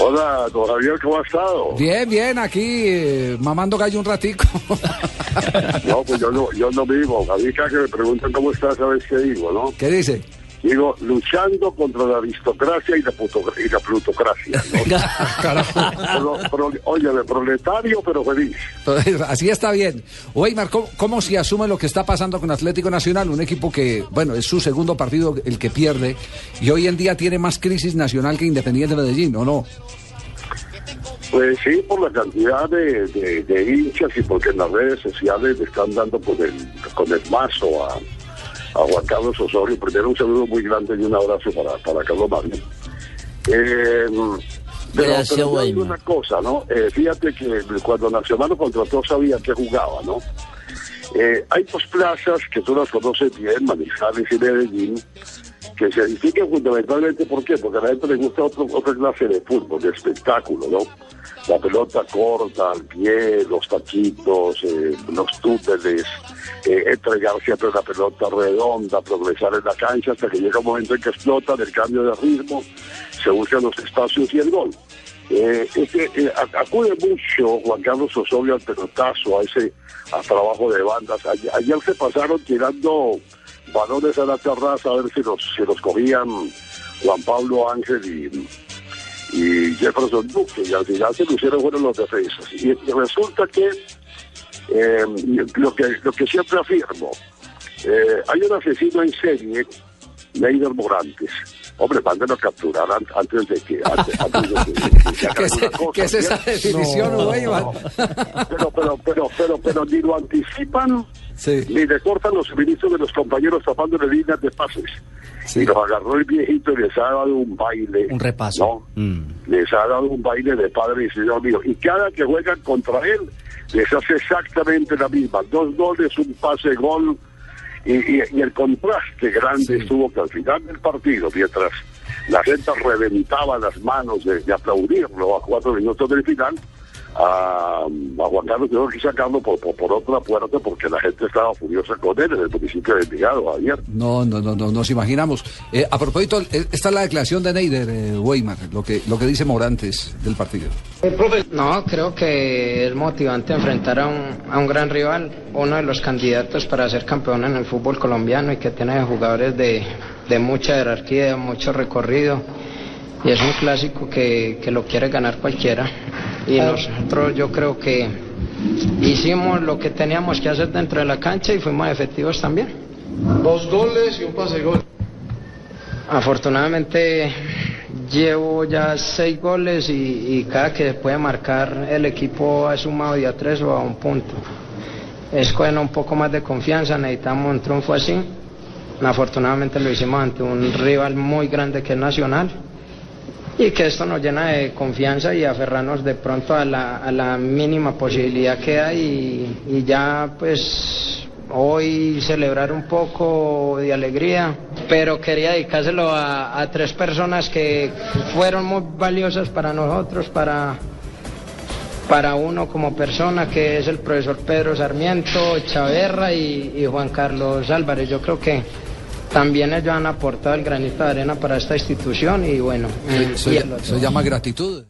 Hola, don Javier, ¿cómo ha estado? Bien, bien, aquí eh, mamando gallo un ratico. No, pues yo no, yo no vivo. A mí cada que me preguntan cómo estás, ¿sabes qué digo, no? ¿Qué dice? Digo, luchando contra la aristocracia y la, puto- y la plutocracia, ¿no? Pro- oye, proletario, pero feliz. Así está bien. Weimar, ¿cómo, ¿cómo se asume lo que está pasando con Atlético Nacional? Un equipo que, bueno, es su segundo partido el que pierde y hoy en día tiene más crisis nacional que Independiente de Medellín, ¿o no? Pues sí, por la cantidad de, de- de hinchas y porque en las redes sociales le están dando con el, con el mazo a, a Juan Carlos Osorio. Primero un saludo muy grande y un abrazo para, para Carlos Mario. Eh, pero, pero una cosa, ¿no? Eh, fíjate que cuando Nacional lo contrató sabía que jugaba, ¿no? Eh, hay dos plazas que tú las conoces bien, Manizales y Medellín, que se edifican fundamentalmente, ¿por qué? Porque a la gente le gusta otro, otra clase de fútbol, de espectáculo, ¿no? La pelota corta, al pie, los taquitos, eh, los túneles, eh, entregar siempre la pelota redonda, progresar en la cancha hasta que llega un momento en que explota del cambio de ritmo, se buscan los espacios y el gol. Eh, este, eh, acude mucho Juan Carlos Osorio al pelotazo, a ese a trabajo de bandas. Ayer se pasaron tirando balones a la terraza a ver si los, si los cogían Juan Pablo Ángel y, y Jefferson Duque, y al final se lucieron fueron los defensas. Y, y resulta que, eh, lo que lo que siempre afirmo, eh, hay un asesino en serie, Neider Morantes. Hombre, mándenlo a capturar an- antes de que... Antes, antes de que, que se haga ¿Qué es, alguna cosa, qué es esa definición, Weimar? Pero, pero, pero, pero, pero ni lo anticipan, Sí. ni le cortan los suministros de los compañeros tapándole líneas de pases. Sí. Y los agarró el viejito y les ha dado un baile. Un repaso. ¿no? Mm. Les ha dado un baile de padre y señor mío. Y cada que juegan contra él, les hace exactamente la misma. Dos goles, un pase gol. Y, y- y el contraste grande estuvo que al final del partido, mientras la gente reventaba las manos de, de aplaudirlo a cuatro minutos del final, a, a Juan Carlos tuvo que sacarlo por, por, por otra puerta porque la gente estaba furiosa con él en el municipio de Envigado ayer. No, no, no, no, nos imaginamos. Eh, a propósito, eh, esta es la declaración de Neider, eh, Weimar, lo que, lo que dice Morantes del partido. No, creo que es motivante enfrentar a un, a un gran rival, uno de los candidatos para ser campeón en el fútbol colombiano y que tiene jugadores de, de mucha jerarquía, mucho recorrido. Y es un clásico que, que lo quiere ganar cualquiera. Y nosotros yo creo que hicimos lo que teníamos que hacer dentro de la cancha y fuimos efectivos también. Dos goles y un pase gol. Afortunadamente llevo ya seis goles y, y cada que se puede marcar el equipo ha sumado ya tres o a un punto. Es con un poco más de confianza, necesitamos un triunfo así. Afortunadamente lo hicimos ante un rival muy grande que es Nacional y que esto nos llena de confianza y aferrarnos de pronto a la, a la mínima posibilidad que hay y, y ya pues hoy celebrar un poco de alegría, pero quería dedicárselo a, tres personas que fueron muy valiosas para nosotros, para, para uno como persona, que es el profesor Pedro Sarmiento, Chaverra y Juan Carlos Álvarez. Yo creo que también ellos han aportado el granito de arena para esta institución y bueno, y- Eso, y el otro. eso llama gratitud.